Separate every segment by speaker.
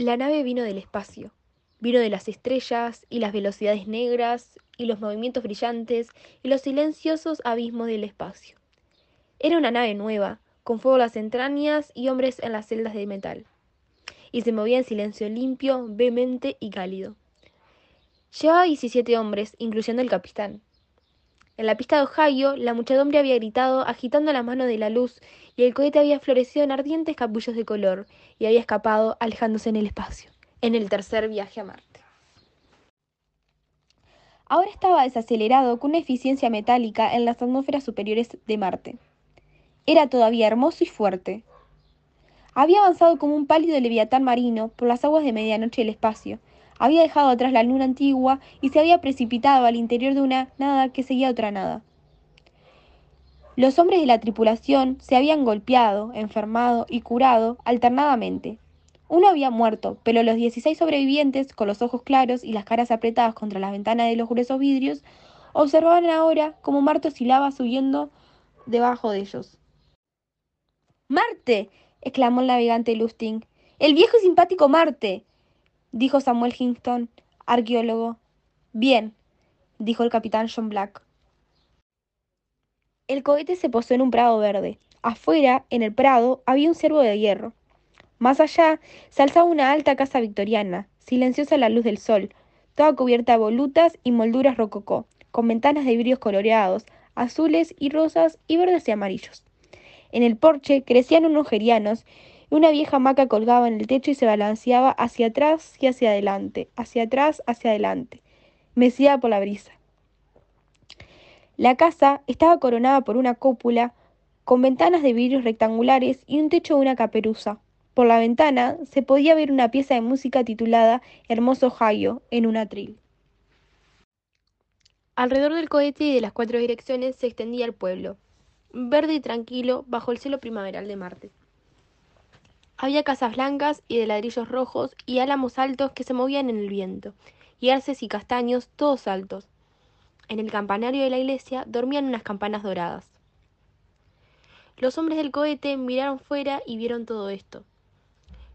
Speaker 1: La nave vino del espacio, vino de las estrellas y las velocidades negras y los movimientos brillantes y los silenciosos abismos del espacio. Era una nave nueva, con fuego en las entrañas y hombres en las celdas de metal, y se movía en silencio limpio, vehemente y cálido. Llevaba 17 hombres, incluyendo el capitán. En la pista de Ohio, la muchedumbre había gritado, agitando las manos de la luz, y el cohete había florecido en ardientes capullos de color, y había escapado, alejándose en el espacio, en el tercer viaje a Marte. Ahora estaba desacelerado con una eficiencia metálica en las atmósferas superiores de Marte. Era todavía hermoso y fuerte. Había avanzado como un pálido leviatán marino por las aguas de medianoche del espacio, había dejado atrás la luna antigua y se había precipitado al interior de una nada que seguía otra nada. Los hombres de la tripulación se habían golpeado, enfermado y curado alternadamente. Uno había muerto, pero los 16 sobrevivientes, con los ojos claros y las caras apretadas contra las ventanas de los gruesos vidrios, observaban ahora cómo Marte oscilaba subiendo debajo de ellos. ¡Marte! exclamó el navegante Lusting. ¡El viejo y simpático Marte! Dijo Samuel Hingston, arqueólogo. Bien, dijo el capitán John Black. El cohete se posó en un prado verde. Afuera, en el prado, había un ciervo de hierro. Más allá, se alzaba una alta casa victoriana, silenciosa a la luz del sol, toda cubierta de volutas y molduras rococó, con ventanas de vidrios coloreados, azules y rosas y verdes y amarillos. En el porche crecían unos gerianos una vieja hamaca colgaba en el techo y se balanceaba hacia atrás y hacia adelante, hacia atrás, hacia adelante, mecida por la brisa. La casa estaba coronada por una cúpula con ventanas de vidrios rectangulares y un techo de una caperuza. Por la ventana se podía ver una pieza de música titulada Hermoso Ohio en un atril. Alrededor del cohete y de las cuatro direcciones se extendía el pueblo, verde y tranquilo bajo el cielo primaveral de Marte. Había casas blancas y de ladrillos rojos y álamos altos que se movían en el viento, y arces y castaños todos altos. En el campanario de la iglesia dormían unas campanas doradas. Los hombres del cohete miraron fuera y vieron todo esto.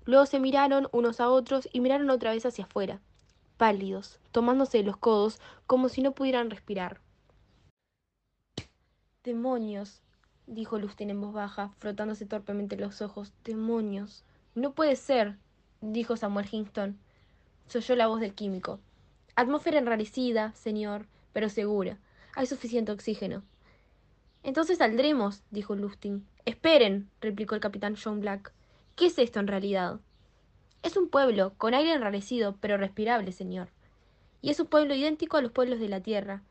Speaker 1: Luego se miraron unos a otros y miraron otra vez hacia afuera, pálidos, tomándose los codos como si no pudieran respirar. Demonios, dijo Lustin en voz baja, frotándose torpemente los ojos. Demonios. No puede ser, dijo Samuel Hingston. Se oyó la voz del químico. Atmósfera enrarecida, señor, pero segura. Hay suficiente oxígeno. Entonces saldremos, dijo Lustin. Esperen, replicó el capitán John Black. ¿Qué es esto en realidad? Es un pueblo, con aire enrarecido, pero respirable, señor. Y es un pueblo idéntico a los pueblos de la Tierra,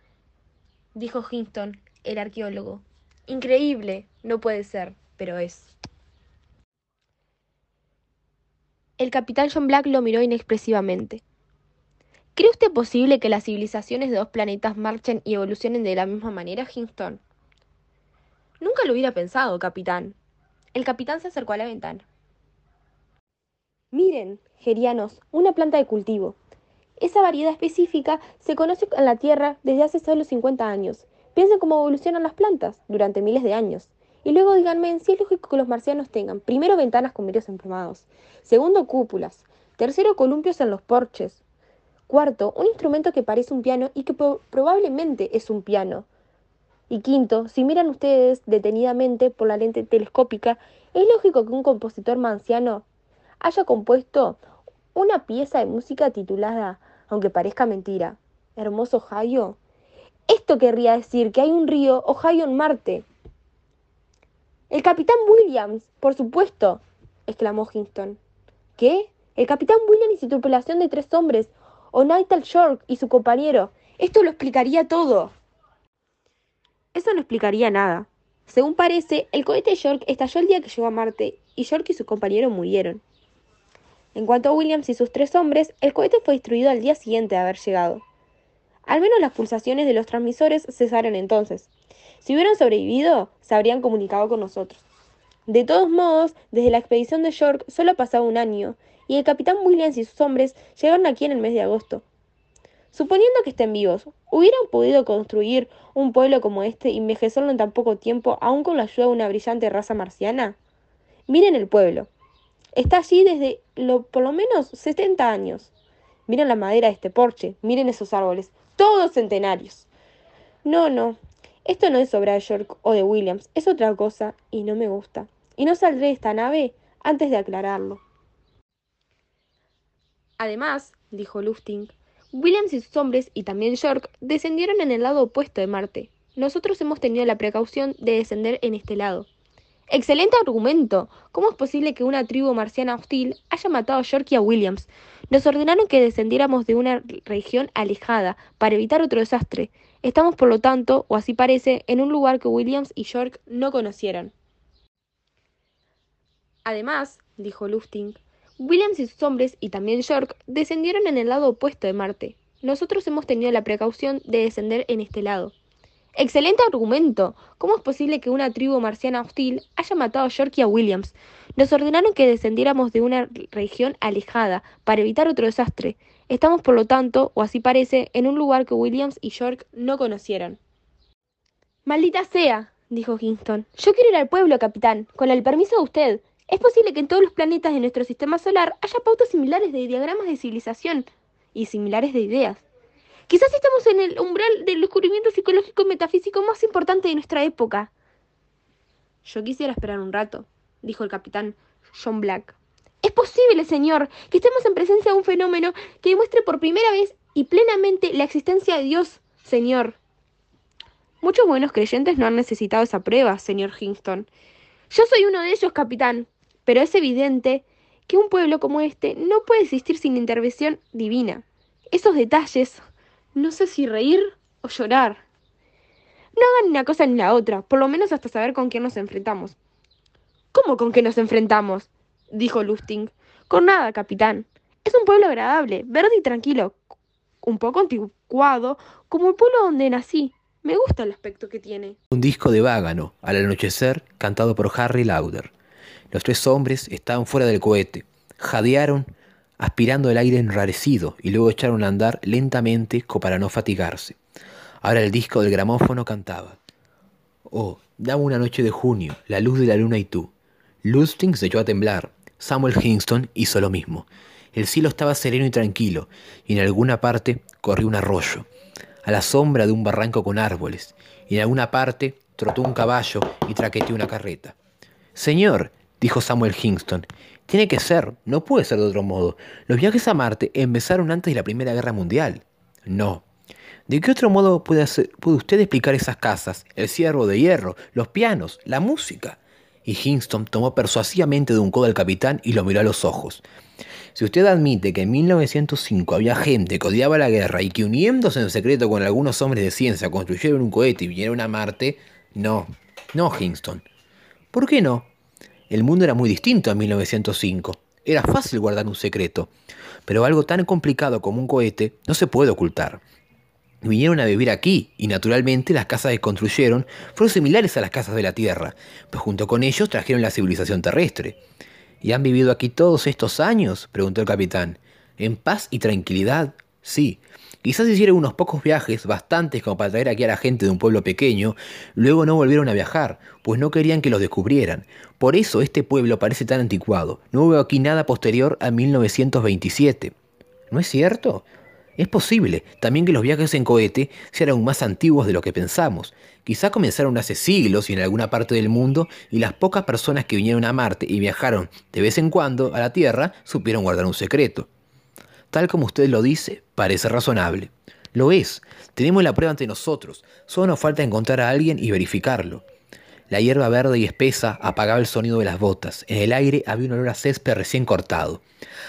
Speaker 1: dijo Hingston, el arqueólogo. Increíble, no puede ser, pero es. El capitán John Black lo miró inexpresivamente. ¿Cree usted posible que las civilizaciones de dos planetas marchen y evolucionen de la misma manera, Hingston? Nunca lo hubiera pensado, capitán. El capitán se acercó a la ventana. Miren, gerianos, una planta de cultivo. Esa variedad específica se conoce en la Tierra desde hace solo 50 años Piensen cómo evolucionan las plantas durante miles de años. Y luego díganme si es lógico que los marcianos tengan, primero, ventanas con vidrios emplumados, segundo, cúpulas, tercero, columpios en los porches, cuarto, un instrumento que parece un piano y que probablemente es un piano. Y quinto, si miran ustedes detenidamente por la lente telescópica, es lógico que un compositor marciano haya compuesto una pieza de música titulada, aunque parezca mentira, Hermoso Ohio, esto querría decir que hay un río Ohio en Marte. El capitán Williams, por supuesto, exclamó Hingston. ¿Qué? El capitán Williams y su tripulación de tres hombres, o Nightal York y su compañero. Esto lo explicaría todo. Eso no explicaría nada. Según parece, el cohete York estalló el día que llegó a Marte y York y su compañero murieron. En cuanto a Williams y sus tres hombres, el cohete fue destruido al día siguiente de haber llegado. Al menos las pulsaciones de los transmisores cesaron entonces. Si hubieran sobrevivido, se habrían comunicado con nosotros. De todos modos, desde la expedición de York solo ha pasado un año, y el capitán Williams y sus hombres llegaron aquí en el mes de agosto. Suponiendo que estén vivos, ¿hubieran podido construir un pueblo como este y envejecerlo en tan poco tiempo, aún con la ayuda de una brillante raza marciana? Miren el pueblo. Está allí desde lo, por lo menos 70 años. Miren la madera de este porche, miren esos árboles, todos centenarios. No, no, esto no es obra de York o de Williams, es otra cosa y no me gusta. Y no saldré de esta nave antes de aclararlo. Además, dijo Lustig, Williams y sus hombres, y también York, descendieron en el lado opuesto de Marte. Nosotros hemos tenido la precaución de descender en este lado. Excelente argumento. ¿Cómo es posible que una tribu marciana hostil haya matado a York y a Williams? Nos ordenaron que descendiéramos de una región alejada para evitar otro desastre. Estamos, por lo tanto, o así parece, en un lugar que Williams y York no conocieran. Además, dijo Lustig, Williams y sus hombres, y también York, descendieron en el lado opuesto de Marte. Nosotros hemos tenido la precaución de descender en este lado. Excelente argumento. ¿Cómo es posible que una tribu marciana hostil haya matado a York y a Williams? Nos ordenaron que descendiéramos de una región alejada para evitar otro desastre. Estamos, por lo tanto, o así parece, en un lugar que Williams y York no conocieran. Maldita sea, dijo Kingston. Yo quiero ir al pueblo, capitán, con el permiso de usted. Es posible que en todos los planetas de nuestro sistema solar haya pautas similares de diagramas de civilización y similares de ideas. Quizás estamos en el umbral del descubrimiento psicológico metafísico más importante de nuestra época. Yo quisiera esperar un rato, dijo el capitán John Black. Es posible, señor, que estemos en presencia de un fenómeno que demuestre por primera vez y plenamente la existencia de Dios, señor. Muchos buenos creyentes no han necesitado esa prueba, señor Hingston. Yo soy uno de ellos, capitán, pero es evidente que un pueblo como este no puede existir sin intervención divina. Esos detalles no sé si reír o llorar. No hagan una cosa ni la otra, por lo menos hasta saber con quién nos enfrentamos. ¿Cómo con qué nos enfrentamos? dijo Lustig. Con nada, capitán. Es un pueblo agradable, verde y tranquilo, un poco anticuado, como el pueblo donde nací. Me gusta el aspecto que tiene.
Speaker 2: Un disco de Vágano, al anochecer, cantado por Harry Lauder. Los tres hombres estaban fuera del cohete. Jadearon aspirando el aire enrarecido y luego echaron a andar lentamente como para no fatigarse. Ahora el disco del gramófono cantaba. Oh, dame una noche de junio, la luz de la luna y tú. Lustig se echó a temblar. Samuel Hingston hizo lo mismo. El cielo estaba sereno y tranquilo, y en alguna parte corrió un arroyo, a la sombra de un barranco con árboles, y en alguna parte trotó un caballo y traqueteó una carreta. Señor, dijo Samuel Hingston, tiene que ser, no puede ser de otro modo. Los viajes a Marte empezaron antes de la Primera Guerra Mundial. No. ¿De qué otro modo puede, usted explicar esas casas, el ciervo de hierro, los pianos, la música? Y Hingston tomó persuasivamente de un codo al capitán y lo miró a los ojos. Si usted admite que en 1905 había gente que odiaba la guerra y que uniéndose en secreto con algunos hombres de ciencia construyeron un cohete y vinieron a Marte, no, no, Hingston. ¿Por qué no? El mundo era muy distinto en 1905. Era fácil guardar un secreto. Pero algo tan complicado como un cohete no se puede ocultar. Vinieron a vivir aquí y naturalmente las casas que construyeron fueron similares a las casas de la Tierra, pues junto con ellos trajeron la civilización terrestre. ¿Y han vivido aquí todos estos años? preguntó el capitán. ¿En paz y tranquilidad? Sí, Quizás hicieron unos pocos viajes, bastantes como para traer aquí a la gente de un pueblo pequeño, luego no volvieron a viajar, pues no querían que los descubrieran. Por eso este pueblo parece tan anticuado. No hubo aquí nada posterior a 1927. ¿No es cierto? Es posible también que los viajes en cohete sean aún más antiguos de lo que pensamos. Quizá comenzaron hace siglos y en alguna parte del mundo y las pocas personas que vinieron a Marte y viajaron de vez en cuando a la Tierra supieron guardar un secreto. Tal como usted lo dice, parece razonable. Lo es. Tenemos la prueba ante nosotros. Solo nos falta encontrar a alguien y verificarlo. La hierba verde y espesa apagaba el sonido de las botas. En el aire había un olor a césped recién cortado.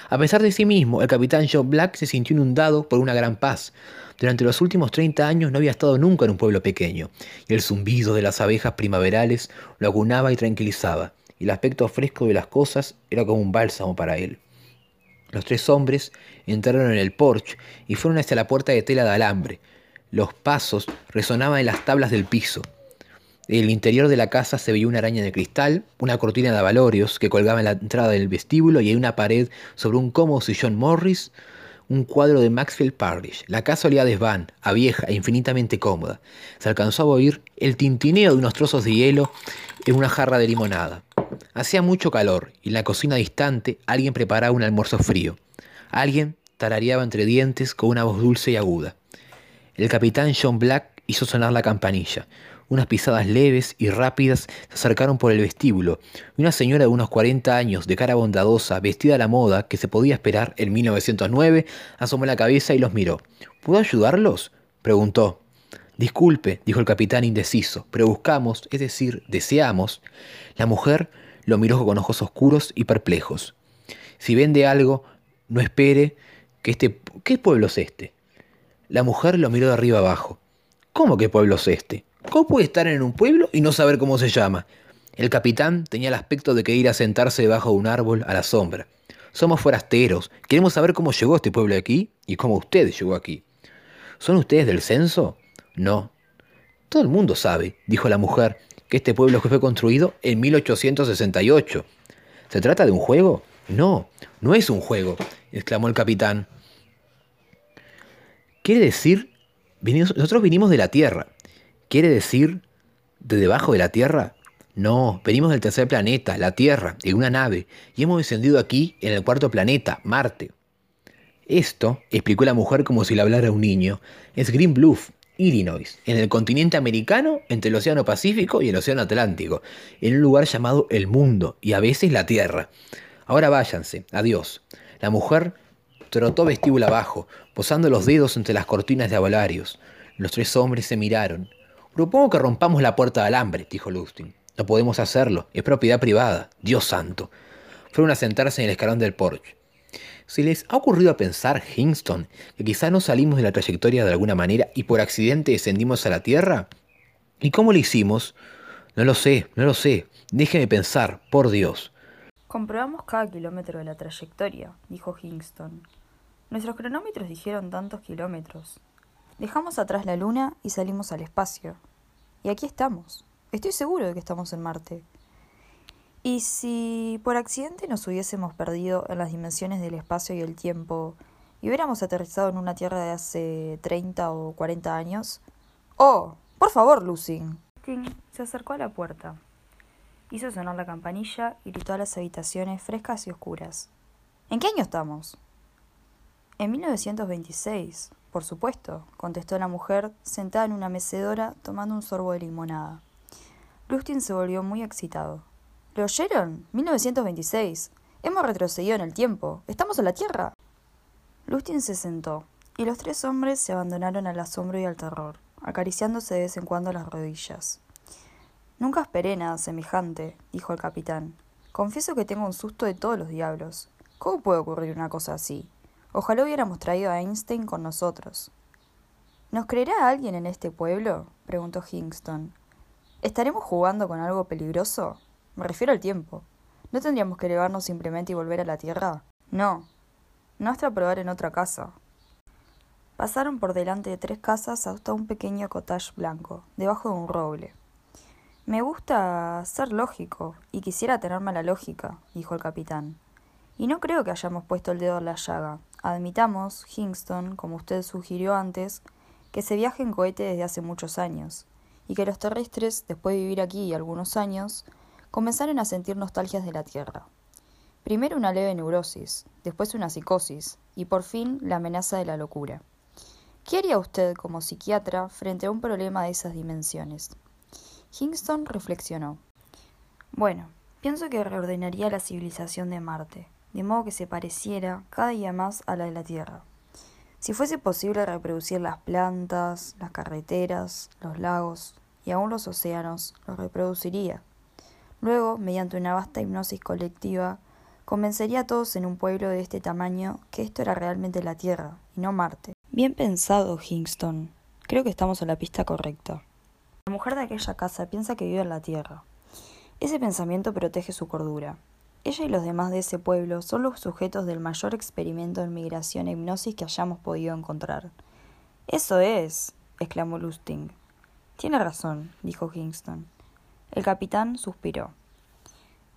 Speaker 2: A pesar de sí mismo, el capitán Joe Black se sintió inundado por una gran paz. Durante los últimos 30 años no había estado nunca en un pueblo pequeño, y el zumbido de las abejas primaverales lo acunaba y tranquilizaba, y el aspecto fresco de las cosas era como un bálsamo para él. Los tres hombres entraron en el porche y fueron hacia la puerta de tela de alambre. Los pasos resonaban en las tablas del piso. En el interior de la casa se veía una araña de cristal, una cortina de abalorios que colgaba en la entrada del vestíbulo y en una pared sobre un cómodo sillón Morris, un cuadro de Maxfield Parrish. La casa olía a desván, a vieja e infinitamente cómoda. Se alcanzó a oír el tintineo de unos trozos de hielo en una jarra de limonada. Hacía mucho calor y en la cocina distante alguien preparaba un almuerzo frío. Alguien tarareaba entre dientes con una voz dulce y aguda. El capitán John Black hizo sonar la campanilla. Unas pisadas leves y rápidas se acercaron por el vestíbulo, y una señora de unos 40 años, de cara bondadosa, vestida a la moda que se podía esperar en 1909, asomó la cabeza y los miró. ¿Puedo ayudarlos? preguntó. Disculpe, dijo el capitán indeciso, pero buscamos, es decir, deseamos. La mujer lo miró con ojos oscuros y perplejos. Si vende algo, no espere que este... ¿Qué pueblo es este? La mujer lo miró de arriba abajo. ¿Cómo que pueblo es este? ¿Cómo puede estar en un pueblo y no saber cómo se llama? El capitán tenía el aspecto de que ir a sentarse debajo de un árbol a la sombra. Somos forasteros, queremos saber cómo llegó este pueblo aquí y cómo usted llegó aquí. ¿Son ustedes del censo? No. Todo el mundo sabe, dijo la mujer, que este pueblo fue construido en 1868. ¿Se trata de un juego? No, no es un juego, exclamó el capitán. Quiere decir, nosotros vinimos de la Tierra. ¿Quiere decir de debajo de la Tierra? No, venimos del tercer planeta, la Tierra, en una nave, y hemos descendido aquí en el cuarto planeta, Marte. Esto, explicó la mujer como si le hablara a un niño, es Green Bluff, Illinois, en el continente americano, entre el Océano Pacífico y el Océano Atlántico, en un lugar llamado el mundo y a veces la Tierra. Ahora váyanse, adiós. La mujer trotó vestíbulo abajo, posando los dedos entre las cortinas de avalarios. Los tres hombres se miraron. Propongo que rompamos la puerta de alambre, dijo Lustin. No podemos hacerlo, es propiedad privada. Dios santo. Fueron a sentarse en el escalón del porche. ¿Se les ha ocurrido a pensar, Hingston, que quizá no salimos de la trayectoria de alguna manera y por accidente descendimos a la Tierra? ¿Y cómo lo hicimos? No lo sé, no lo sé. Déjeme pensar, por Dios.
Speaker 3: Comprobamos cada kilómetro de la trayectoria, dijo Hingston. Nuestros cronómetros dijeron tantos kilómetros. Dejamos atrás la Luna y salimos al espacio. Y aquí estamos. Estoy seguro de que estamos en Marte. Y si por accidente nos hubiésemos perdido en las dimensiones del espacio y el tiempo y hubiéramos aterrizado en una Tierra de hace 30 o 40 años... ¡Oh! Por favor, Lucy. Tim se acercó a la puerta. Hizo sonar la campanilla y gritó a las habitaciones frescas y oscuras. ¿En qué año estamos? En 1926, por supuesto, contestó la mujer sentada en una mecedora tomando un sorbo de limonada. Lustin se volvió muy excitado. ¿Lo oyeron? 1926. Hemos retrocedido en el tiempo. Estamos en la Tierra. Lustin se sentó, y los tres hombres se abandonaron al asombro y al terror, acariciándose de vez en cuando las rodillas. Nunca esperé nada semejante, dijo el capitán. Confieso que tengo un susto de todos los diablos. ¿Cómo puede ocurrir una cosa así? Ojalá hubiéramos traído a Einstein con nosotros. ¿Nos creerá alguien en este pueblo? preguntó Hingston. ¿Estaremos jugando con algo peligroso? Me refiero al tiempo. ¿No tendríamos que elevarnos simplemente y volver a la Tierra? No. No hasta probar en otra casa. Pasaron por delante de tres casas hasta un pequeño cottage blanco, debajo de un roble. Me gusta ser lógico, y quisiera tenerme la lógica, dijo el capitán. Y no creo que hayamos puesto el dedo en la llaga. Admitamos, Hingston, como usted sugirió antes, que se viaja en cohete desde hace muchos años, y que los terrestres, después de vivir aquí algunos años, comenzaron a sentir nostalgias de la Tierra. Primero una leve neurosis, después una psicosis y por fin la amenaza de la locura. ¿Qué haría usted como psiquiatra frente a un problema de esas dimensiones? Hingston reflexionó. Bueno, pienso que reordenaría la civilización de Marte, de modo que se pareciera cada día más a la de la Tierra. Si fuese posible reproducir las plantas, las carreteras, los lagos y aún los océanos, los reproduciría Luego, mediante una vasta hipnosis colectiva, convencería a todos en un pueblo de este tamaño que esto era realmente la Tierra y no Marte. Bien pensado, Hingston. Creo que estamos en la pista correcta. La mujer de aquella casa piensa que vive en la Tierra. Ese pensamiento protege su cordura. Ella y los demás de ese pueblo son los sujetos del mayor experimento en migración e hipnosis que hayamos podido encontrar. Eso es, exclamó Lusting. Tiene razón, dijo Hingston. El capitán suspiró.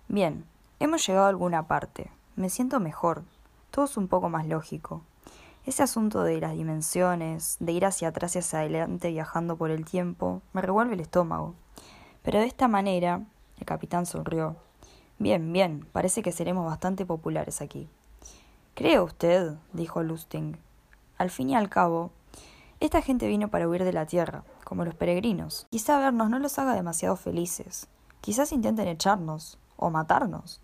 Speaker 3: Bien, hemos llegado a alguna parte. Me siento mejor. Todo es un poco más lógico. Ese asunto de las dimensiones, de ir hacia atrás y hacia adelante viajando por el tiempo, me revuelve el estómago. Pero de esta manera, el capitán sonrió, Bien, bien, parece que seremos bastante populares aquí. ¿Cree usted? dijo Lustig. Al fin y al cabo, esta gente vino para huir de la tierra, como los peregrinos. Quizá vernos no los haga demasiado felices. Quizás intenten echarnos o matarnos.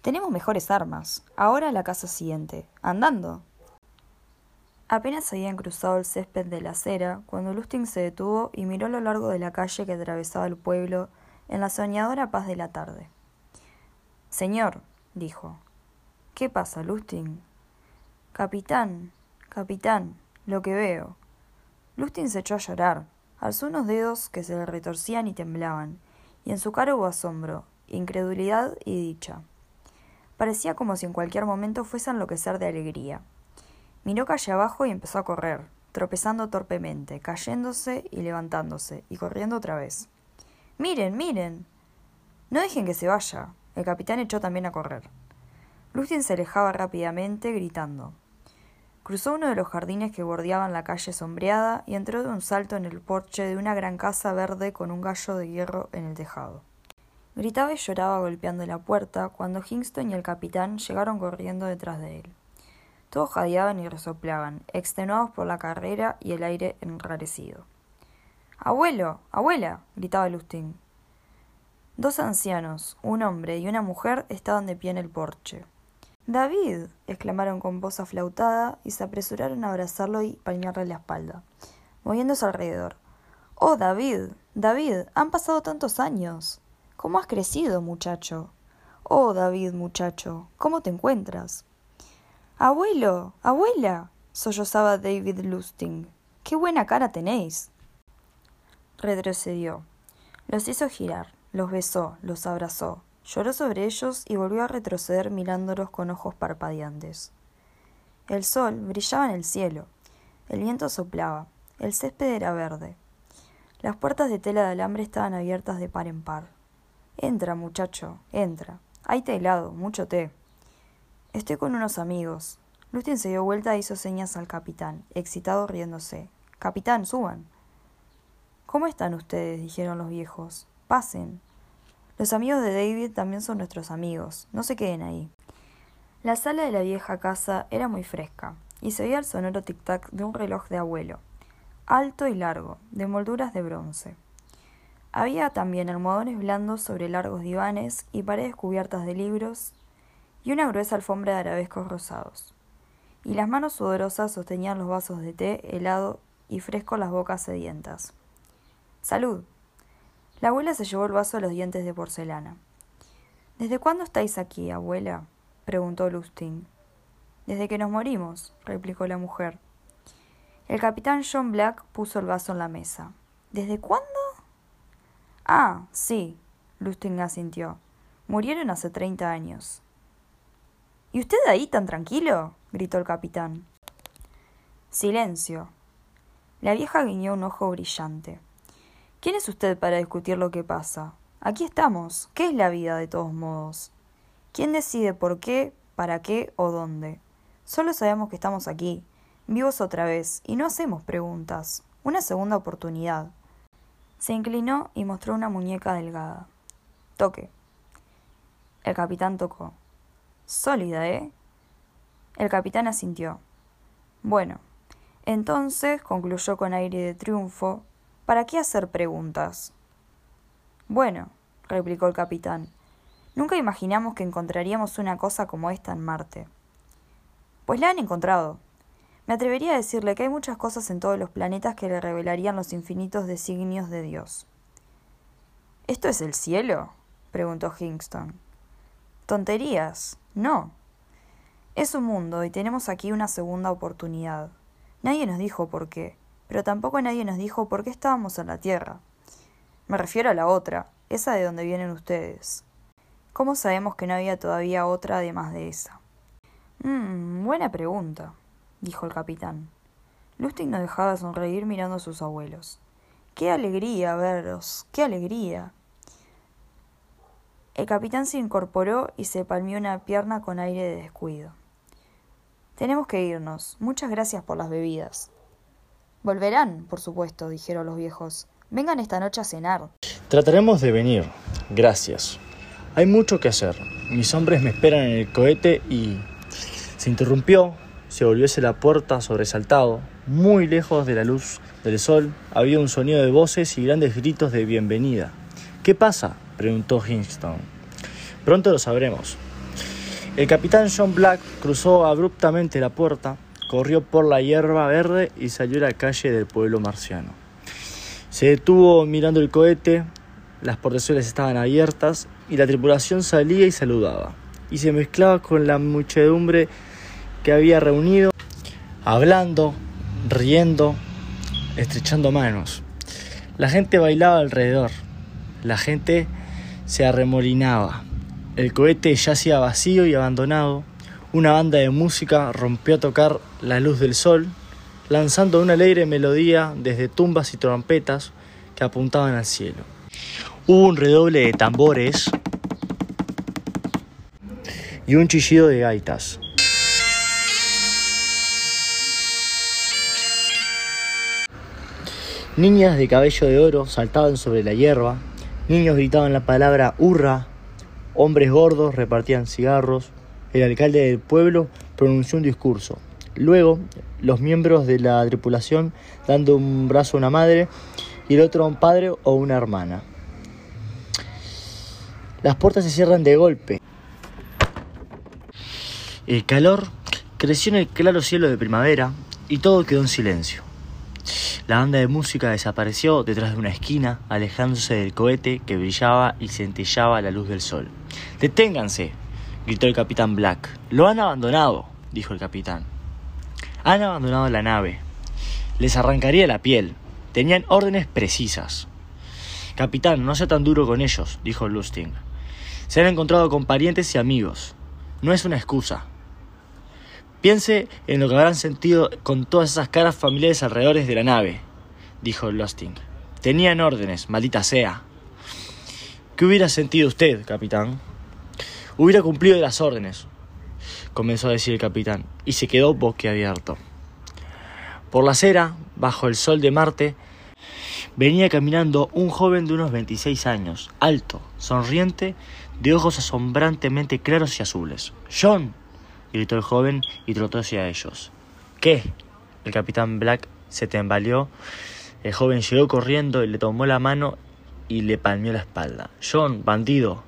Speaker 3: Tenemos mejores armas. Ahora la casa siguiente. Andando. Apenas habían cruzado el césped de la acera cuando Lustig se detuvo y miró a lo largo de la calle que atravesaba el pueblo en la soñadora paz de la tarde. Señor, dijo. ¿Qué pasa, Lustig? Capitán, capitán, lo que veo. Lustig se echó a llorar, alzó unos dedos que se le retorcían y temblaban, y en su cara hubo asombro, incredulidad y dicha. Parecía como si en cualquier momento fuese a enloquecer de alegría. Miró calle abajo y empezó a correr, tropezando torpemente, cayéndose y levantándose, y corriendo otra vez. Miren, miren. No dejen que se vaya. El capitán echó también a correr. Lustig se alejaba rápidamente, gritando. Cruzó uno de los jardines que bordeaban la calle sombreada y entró de un salto en el porche de una gran casa verde con un gallo de hierro en el tejado. Gritaba y lloraba golpeando la puerta cuando Hingston y el capitán llegaron corriendo detrás de él. Todos jadeaban y resoplaban, extenuados por la carrera y el aire enrarecido. Abuelo, abuela, gritaba Lustig. Dos ancianos, un hombre y una mujer, estaban de pie en el porche. David, exclamaron con voz aflautada y se apresuraron a abrazarlo y palmearle la espalda, moviéndose alrededor. Oh, David, David, han pasado tantos años. ¿Cómo has crecido, muchacho? Oh, David, muchacho, ¿cómo te encuentras? Abuelo, abuela, sollozaba David Lustig. Qué buena cara tenéis. Retrocedió. Los hizo girar, los besó, los abrazó, Lloró sobre ellos y volvió a retroceder mirándolos con ojos parpadeantes. El sol brillaba en el cielo, el viento soplaba, el césped era verde. Las puertas de tela de alambre estaban abiertas de par en par. Entra, muchacho, entra. Hay té helado, mucho té. Estoy con unos amigos. Lustin se dio vuelta e hizo señas al capitán, excitado riéndose. Capitán, suban. ¿Cómo están ustedes? dijeron los viejos. Pasen. Los amigos de David también son nuestros amigos, no se queden ahí. La sala de la vieja casa era muy fresca, y se oía el sonoro tic-tac de un reloj de abuelo, alto y largo, de molduras de bronce. Había también almohadones blandos sobre largos divanes y paredes cubiertas de libros, y una gruesa alfombra de arabescos rosados. Y las manos sudorosas sostenían los vasos de té helado y fresco las bocas sedientas. Salud, la abuela se llevó el vaso a los dientes de porcelana. ¿Desde cuándo estáis aquí, abuela? preguntó Lustig. Desde que nos morimos, replicó la mujer. El capitán John Black puso el vaso en la mesa. ¿Desde cuándo? Ah, sí, Lustig asintió. Murieron hace treinta años. ¿Y usted ahí tan tranquilo? gritó el capitán. Silencio. La vieja guiñó un ojo brillante. ¿Quién es usted para discutir lo que pasa? Aquí estamos. ¿Qué es la vida de todos modos? ¿Quién decide por qué, para qué o dónde? Solo sabemos que estamos aquí, vivos otra vez, y no hacemos preguntas. Una segunda oportunidad. Se inclinó y mostró una muñeca delgada. Toque. El capitán tocó. Sólida, ¿eh? El capitán asintió. Bueno, entonces, concluyó con aire de triunfo, ¿Para qué hacer preguntas? Bueno, replicó el capitán, nunca imaginamos que encontraríamos una cosa como esta en Marte. Pues la han encontrado. Me atrevería a decirle que hay muchas cosas en todos los planetas que le revelarían los infinitos designios de Dios. ¿Esto es el cielo? preguntó Hingston. Tonterías. No. Es un mundo y tenemos aquí una segunda oportunidad. Nadie nos dijo por qué pero tampoco nadie nos dijo por qué estábamos en la Tierra. Me refiero a la otra, esa de donde vienen ustedes. ¿Cómo sabemos que no había todavía otra además de esa? Mmm, buena pregunta, dijo el capitán. Lustig no dejaba de sonreír mirando a sus abuelos. ¡Qué alegría veros! ¡Qué alegría! El capitán se incorporó y se palmió una pierna con aire de descuido. Tenemos que irnos. Muchas gracias por las bebidas. Volverán, por supuesto, dijeron los viejos. Vengan esta noche a cenar.
Speaker 4: Trataremos de venir. Gracias. Hay mucho que hacer. Mis hombres me esperan en el cohete y... Se interrumpió, se volvió hacia la puerta sobresaltado. Muy lejos de la luz del sol había un sonido de voces y grandes gritos de bienvenida. ¿Qué pasa? preguntó Hingston. Pronto lo sabremos. El capitán John Black cruzó abruptamente la puerta, corrió por la hierba verde y salió a la calle del pueblo marciano. Se detuvo mirando el cohete, las portezuelas estaban abiertas y la tripulación salía y saludaba, y se mezclaba con la muchedumbre que había reunido, hablando, riendo, estrechando manos. La gente bailaba alrededor, la gente se arremolinaba. El cohete yacía vacío y abandonado. Una banda de música rompió a tocar la luz del sol, lanzando una alegre melodía desde tumbas y trompetas que apuntaban al cielo. Hubo un redoble de tambores y un chillido de gaitas. Niñas de cabello de oro saltaban sobre la hierba, niños gritaban la palabra hurra, hombres gordos repartían cigarros, el alcalde del pueblo pronunció un discurso. Luego, los miembros de la tripulación dando un brazo a una madre y el otro a un padre o una hermana. Las puertas se cierran de golpe. El calor creció en el claro cielo de primavera y todo quedó en silencio. La banda de música desapareció detrás de una esquina, alejándose del cohete que brillaba y centellaba a la luz del sol. ¡Deténganse! Gritó el capitán Black. Lo han abandonado, dijo el capitán. Han abandonado la nave. Les arrancaría la piel. Tenían órdenes precisas. Capitán, no sea tan duro con ellos, dijo Lusting. Se han encontrado con parientes y amigos. No es una excusa. Piense en lo que habrán sentido con todas esas caras familiares alrededor de la nave, dijo Lusting. Tenían órdenes, maldita sea. ¿Qué hubiera sentido usted, capitán? Hubiera cumplido las órdenes, comenzó a decir el capitán, y se quedó boquiabierto. Por la acera, bajo el sol de Marte, venía caminando un joven de unos 26 años, alto, sonriente, de ojos asombrantemente claros y azules. John, gritó el joven y trotó hacia ellos. ¿Qué? El capitán Black se tambaleó. El joven llegó corriendo y le tomó la mano y le palmeó la espalda. John, bandido.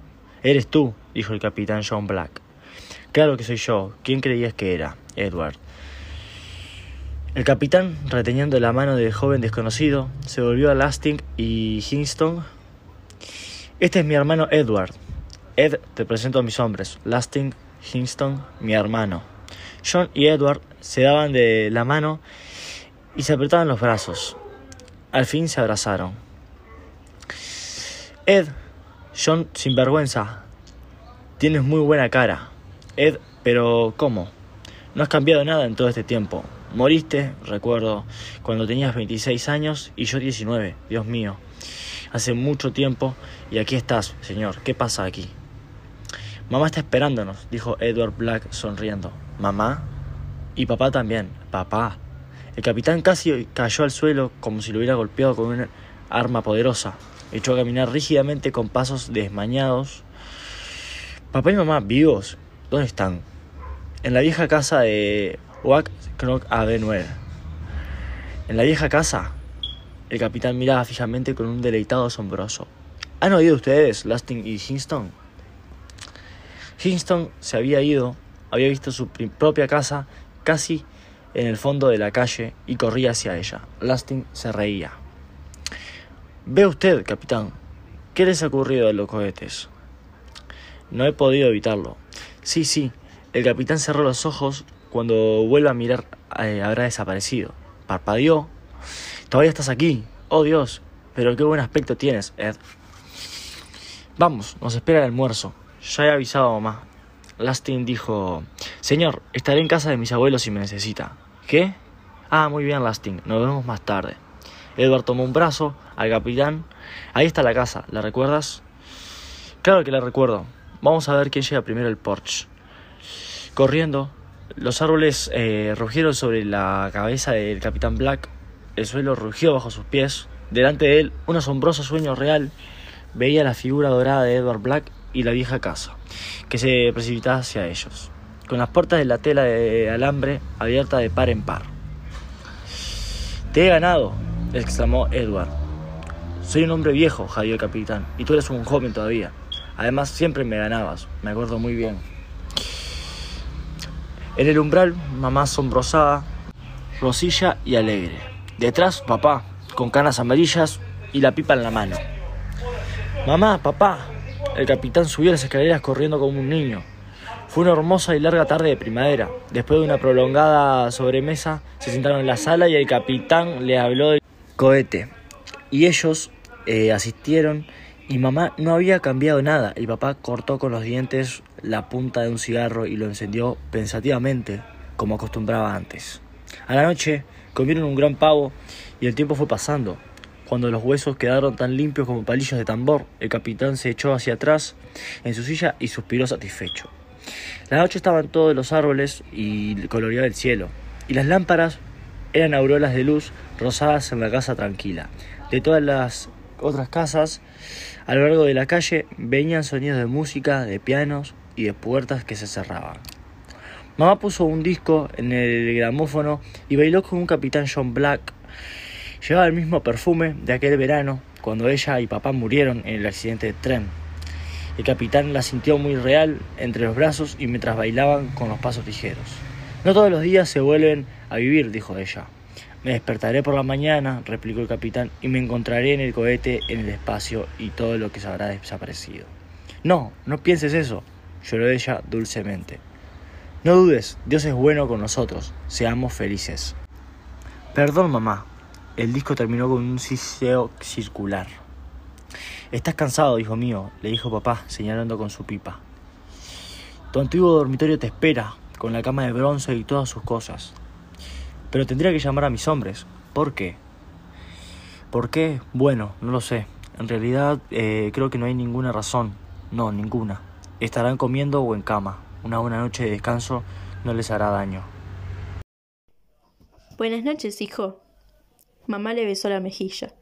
Speaker 4: Eres tú, dijo el capitán John Black. Claro que soy yo. ¿Quién creías que era? Edward. El capitán, reteniendo la mano del joven desconocido, se volvió a Lasting y Hingston. Este es mi hermano Edward. Ed, te presento a mis hombres. Lasting, Hingston, mi hermano. John y Edward se daban de la mano y se apretaban los brazos. Al fin se abrazaron. Ed, John, sin vergüenza, tienes muy buena cara. Ed, pero ¿cómo? No has cambiado nada en todo este tiempo. Moriste, recuerdo, cuando tenías 26 años y yo 19. Dios mío. Hace mucho tiempo y aquí estás, señor. ¿Qué pasa aquí? Mamá está esperándonos, dijo Edward Black sonriendo. ¿Mamá? Y papá también. Papá. El capitán casi cayó al suelo como si lo hubiera golpeado con una arma poderosa. Echó a caminar rígidamente con pasos desmañados. Papá y mamá vivos. ¿Dónde están? En la vieja casa de Wack Knock Avenue. En la vieja casa. El capitán miraba fijamente con un deleitado asombroso. ¿Han oído ustedes Lasting y Hingston? Kingston se había ido, había visto su propia casa casi en el fondo de la calle y corría hacia ella. Lasting se reía. Ve usted, capitán, ¿qué les ha ocurrido a los cohetes? No he podido evitarlo. Sí, sí, el capitán cerró los ojos cuando vuelve a mirar eh, habrá desaparecido. Parpadeó. Todavía estás aquí. Oh Dios, pero qué buen aspecto tienes, Ed. Vamos, nos espera el almuerzo. Ya he avisado a mamá. Lastin dijo, Señor, estaré en casa de mis abuelos si me necesita. ¿Qué? Ah, muy bien, Lastin, nos vemos más tarde. Edward tomó un brazo al capitán. Ahí está la casa, ¿la recuerdas? Claro que la recuerdo. Vamos a ver quién llega primero al porche. Corriendo, los árboles eh, rugieron sobre la cabeza del capitán Black. El suelo rugió bajo sus pies. Delante de él, un asombroso sueño real. Veía la figura dorada de Edward Black y la vieja casa, que se precipitaba hacia ellos, con las puertas de la tela de alambre abierta de par en par. Te he ganado, exclamó Edward. Soy un hombre viejo, javier el capitán, y tú eres un joven todavía. Además, siempre me ganabas, me acuerdo muy bien. En el umbral, mamá asombrosada, rosilla y alegre. Detrás, papá, con canas amarillas y la pipa en la mano. Mamá, papá. El capitán subió las escaleras corriendo como un niño. Fue una hermosa y larga tarde de primavera. Después de una prolongada sobremesa, se sentaron en la sala y el capitán le habló del cohete. Y ellos eh, asistieron y mamá no había cambiado nada. Y papá cortó con los dientes la punta de un cigarro y lo encendió pensativamente, como acostumbraba antes. A la noche comieron un gran pavo y el tiempo fue pasando. Cuando los huesos quedaron tan limpios como palillos de tambor, el capitán se echó hacia atrás en su silla y suspiró satisfecho. La noche estaban todos los árboles y coloreaba el cielo, y las lámparas eran auroras de luz rosadas en la casa tranquila. De todas las otras casas, a lo largo de la calle, venían sonidos de música, de pianos y de puertas que se cerraban. Mamá puso un disco en el gramófono y bailó con un capitán John Black Llevaba el mismo perfume de aquel verano cuando ella y papá murieron en el accidente de tren. El capitán la sintió muy real entre los brazos y mientras bailaban con los pasos ligeros. No todos los días se vuelven a vivir, dijo ella. Me despertaré por la mañana, replicó el capitán, y me encontraré en el cohete, en el espacio y todo lo que se habrá desaparecido. No, no pienses eso, lloró ella dulcemente. No dudes, Dios es bueno con nosotros, seamos felices. Perdón, mamá, el disco terminó con un siseo circular. Estás cansado, hijo mío, le dijo papá, señalando con su pipa. Tu antiguo dormitorio te espera, con la cama de bronce y todas sus cosas. Pero tendría que llamar a mis hombres. ¿Por qué? ¿Por qué? Bueno, no lo sé. En realidad eh, creo que no hay ninguna razón. No, ninguna. Estarán comiendo o en cama. Una buena noche de descanso no les hará daño.
Speaker 5: Buenas noches, hijo, Mamá le besó la mejilla.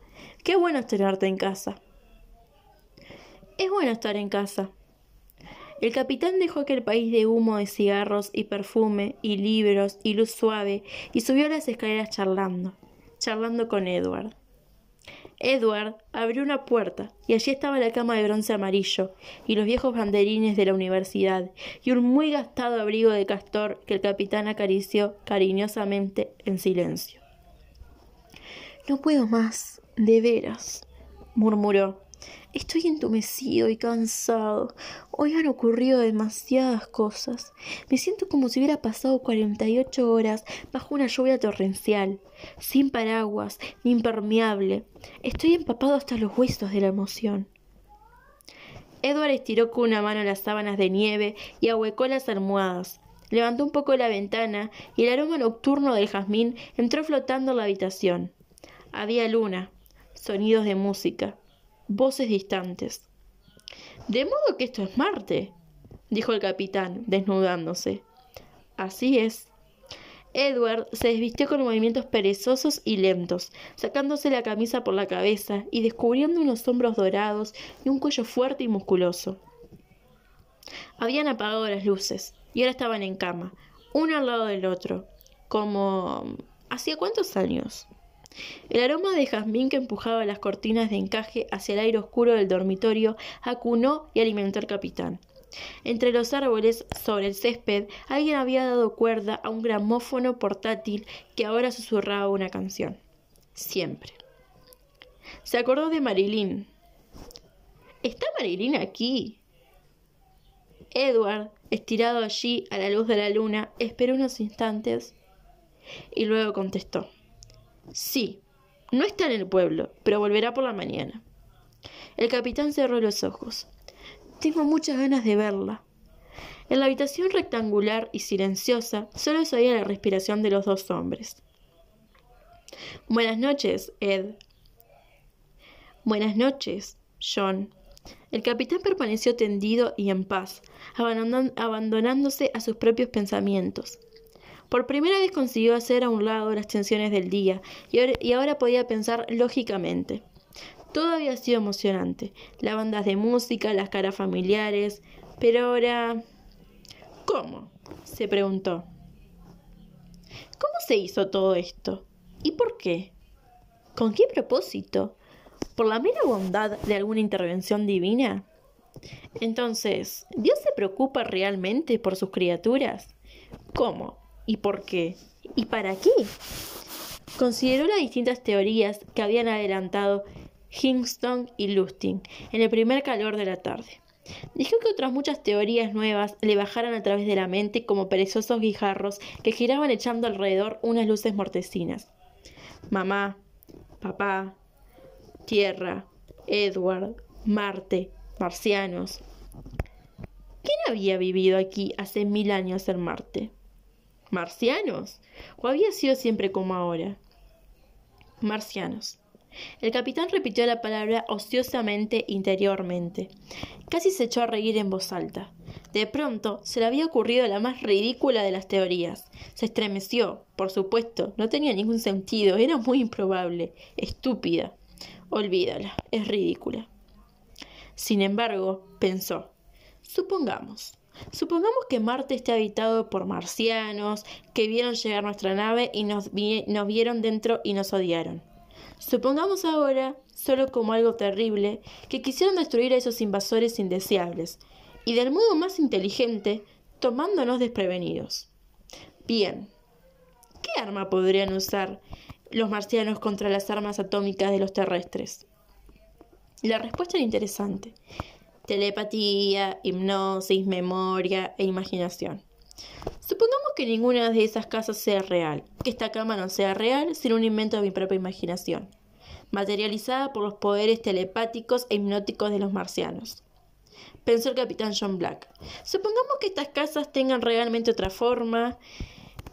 Speaker 5: Qué bueno es en casa. Es bueno estar en casa. El capitán dejó aquel país de humo de cigarros y perfume y libros y luz suave y subió las escaleras charlando, charlando con Edward. Edward abrió una puerta y allí estaba la cama de bronce amarillo y los viejos banderines de la universidad y un muy gastado abrigo de castor que el capitán acarició cariñosamente en silencio. No puedo más, de veras, murmuró. Estoy entumecido y cansado. Hoy han ocurrido demasiadas cosas. Me siento como si hubiera pasado cuarenta y ocho horas bajo una lluvia torrencial, sin paraguas, ni impermeable. Estoy empapado hasta los huesos de la emoción. Edward estiró con una mano las sábanas de nieve y ahuecó las almohadas. Levantó un poco la ventana y el aroma nocturno del jazmín entró flotando en la habitación. Había luna, sonidos de música, voces distantes. De modo que esto es Marte, dijo el capitán, desnudándose. Así es. Edward se desvistió con movimientos perezosos y lentos, sacándose la camisa por la cabeza y descubriendo unos hombros dorados y un cuello fuerte y musculoso. Habían apagado las luces y ahora estaban en cama, uno al lado del otro, como... ¿Hacía cuántos años? El aroma de jazmín que empujaba las cortinas de encaje hacia el aire oscuro del dormitorio acunó y alimentó al capitán. Entre los árboles, sobre el césped, alguien había dado cuerda a un gramófono portátil que ahora susurraba una canción. Siempre. Se acordó de Marilyn. ¿Está Marilyn aquí? Edward, estirado allí a la luz de la luna, esperó unos instantes y luego contestó. Sí, no está en el pueblo, pero volverá por la mañana. El capitán cerró los ojos. Tengo muchas ganas de verla. En la habitación rectangular y silenciosa solo se oía la respiración de los dos hombres. Buenas noches, Ed. Buenas noches, John. El capitán permaneció tendido y en paz, abandonándose a sus propios pensamientos. Por primera vez consiguió hacer a un lado las tensiones del día y ahora, podía pensar lógicamente. Todo había sido emocionante. Las bandas de música, las caras familiares. Pero ahora... ¿Cómo? se preguntó. ¿Cómo se hizo todo esto? ¿Y por qué? ¿Con qué propósito? ¿Por la mera bondad de alguna intervención divina? Entonces, ¿Dios se preocupa realmente por sus criaturas? ¿Cómo? ¿Y por qué? ¿Y para qué? Consideró las distintas teorías que habían adelantado Hingston y Lustig en el primer calor de la tarde. Dijo que otras muchas teorías nuevas le bajaran a través de la mente como perezosos guijarros que giraban echando alrededor unas luces mortecinas. Mamá, papá, tierra, Edward, Marte, marcianos. ¿Quién había vivido aquí hace mil años en Marte? ¿Marcianos? ¿O había sido siempre como ahora? Marcianos. El capitán repitió la palabra ociosamente interiormente. Casi se echó a reír en voz alta. De pronto se le había ocurrido la más ridícula de las teorías. Se estremeció, por supuesto, no tenía ningún sentido, era muy improbable, estúpida. Olvídala, es ridícula. Sin embargo, pensó, supongamos, supongamos que Marte esté habitado por marcianos, que vieron llegar nuestra nave y nos, vieron dentro y nos odiaron. Supongamos ahora, solo como algo terrible, que quisieron destruir a esos invasores indeseables, y del modo más inteligente, tomándonos desprevenidos. Bien, ¿qué arma podrían usar los marcianos contra las armas atómicas de los terrestres? La respuesta era interesante. Telepatía, hipnosis, memoria e imaginación. Supongamos que ninguna de esas casas sea real, que esta cama no sea real, sino un invento de mi propia imaginación, materializada por los poderes telepáticos e hipnóticos de los marcianos. Pensó el capitán John Black. Supongamos que estas casas tengan realmente otra forma,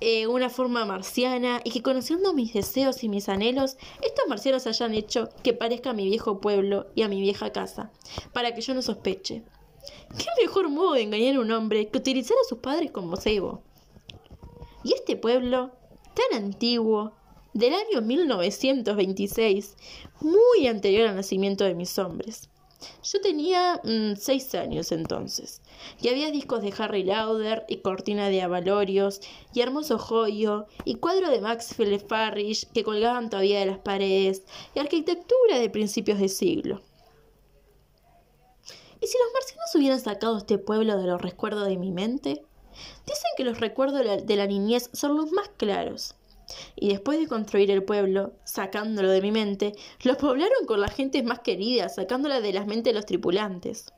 Speaker 5: eh, una forma marciana, y que conociendo mis deseos y mis anhelos, estos marcianos hayan hecho que parezca a mi viejo pueblo y a mi vieja casa, para que yo no sospeche. ¿Qué mejor modo de engañar a un hombre que utilizar a sus padres como cebo? Y este pueblo, tan antiguo, del año 1926, muy anterior al nacimiento de mis hombres. Yo tenía mm, seis años entonces, y había discos de Harry Lauder, y cortina de avalorios, y hermoso joyo, y cuadro de Maxfield Parrish que colgaban todavía de las paredes, y arquitectura de principios de siglo. ¿Y si los marcianos hubieran sacado este pueblo de los recuerdos de mi mente? Dicen que los recuerdos de la niñez son los más claros. Y después de construir el pueblo, sacándolo de mi mente, lo poblaron con la gente más querida, sacándola de las mentes de los tripulantes.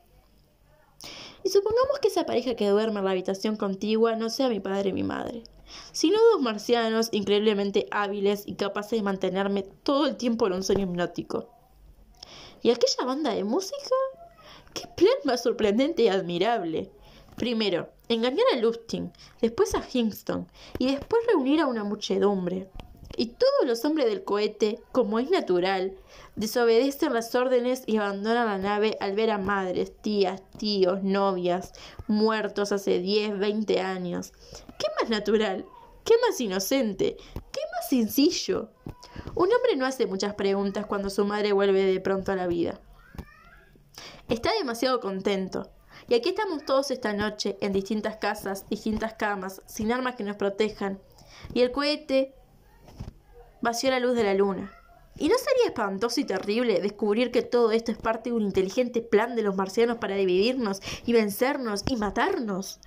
Speaker 5: Y supongamos que esa pareja que duerme en la habitación contigua no sea mi padre y mi madre, sino dos marcianos increíblemente hábiles y capaces de mantenerme todo el tiempo en un sueño hipnótico. ¿Y aquella banda de música? ¡Qué plan más sorprendente y admirable! Primero, engañar a Lustig, después a Hingston y después reunir a una muchedumbre. Y todos los hombres del cohete, como es natural, desobedecen las órdenes y abandonan la nave al ver a madres, tías, tíos, novias, muertos hace 10, 20 años. ¿Qué más natural? ¿Qué más inocente? ¿Qué más sencillo? Un hombre no hace muchas preguntas cuando su madre vuelve de pronto a la vida. Está demasiado contento. Y aquí estamos todos esta noche, en distintas casas, distintas camas, sin armas que nos protejan. Y el cohete vació la luz de la luna. ¿Y no sería espantoso y terrible descubrir que todo esto es parte de un inteligente plan de los marcianos para dividirnos y vencernos y matarnos?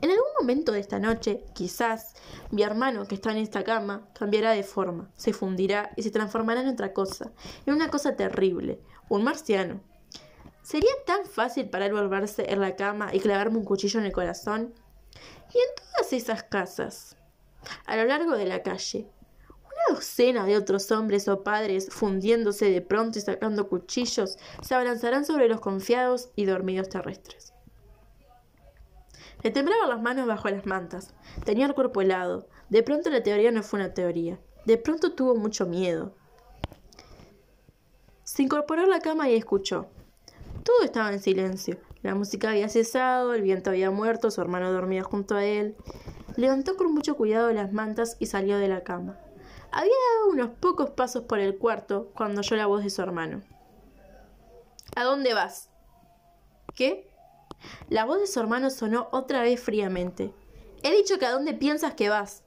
Speaker 5: En algún momento de esta noche, quizás, mi hermano que está en esta cama cambiará de forma, se fundirá y se transformará en otra cosa, en una cosa terrible, un marciano, ¿Sería tan fácil para él volverse en la cama y clavarme un cuchillo en el corazón? Y en todas esas casas, a lo largo de la calle, una docena de otros hombres o padres, fundiéndose de pronto y sacando cuchillos, se abalanzarán sobre los confiados y dormidos terrestres. Le temblaban las manos bajo las mantas. Tenía el cuerpo helado. De pronto la teoría no fue una teoría. De pronto tuvo mucho miedo. Se incorporó a la cama y escuchó. Todo estaba en silencio. La música había cesado, el viento había muerto, su hermano dormía junto a él. Levantó con mucho cuidado las mantas y salió de la cama. Había dado unos pocos pasos por el cuarto cuando oyó la voz de su hermano. ¿A dónde vas? ¿Qué? La voz de su hermano sonó otra vez fríamente. He dicho que a dónde piensas que vas.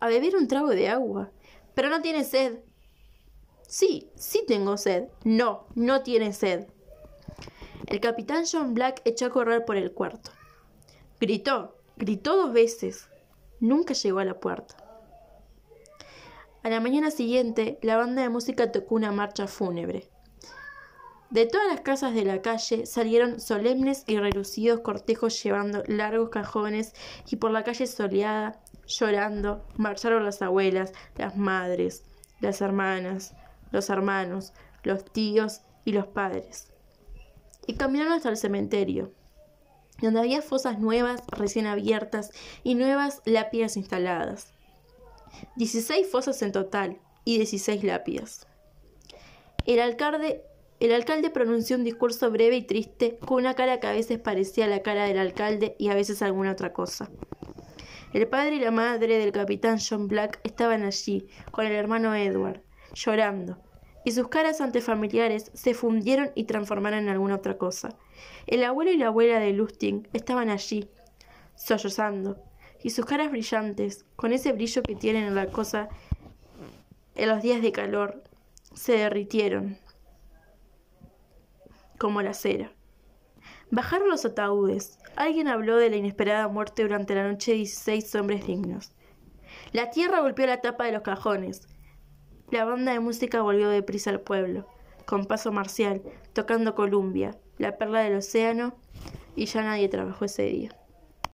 Speaker 5: A beber un trago de agua. Pero no tienes sed. Sí, sí tengo sed. No, no tienes sed. El capitán John Black echó a correr por el cuarto. Gritó, gritó dos veces. Nunca llegó a la puerta. A la mañana siguiente, la banda de música tocó una marcha fúnebre. De todas las casas de la calle salieron solemnes y relucidos cortejos llevando largos cajones y por la calle soleada, llorando, marcharon las abuelas, las madres, las hermanas, los hermanos, los tíos y los padres. Y caminaron hasta el cementerio, donde había fosas nuevas recién abiertas y nuevas lápidas instaladas. Dieciséis fosas en total y dieciséis lápidas. El alcalde, el alcalde pronunció un discurso breve y triste, con una cara que a veces parecía la cara del alcalde y a veces alguna otra cosa. El padre y la madre del capitán John Black estaban allí, con el hermano Edward, llorando, y sus caras ante familiares se fundieron y transformaron en alguna otra cosa. El abuelo y la abuela de Lustig estaban allí, sollozando, y sus caras brillantes, con ese brillo que tienen en la cosa en los días de calor, se derritieron como la cera. Bajaron los ataúdes. Alguien habló de la inesperada muerte durante la noche de 16 hombres dignos. La tierra golpeó la tapa de los cajones. La banda de música volvió deprisa al pueblo, con paso marcial, tocando Columbia, la perla del océano, y ya nadie trabajó ese día.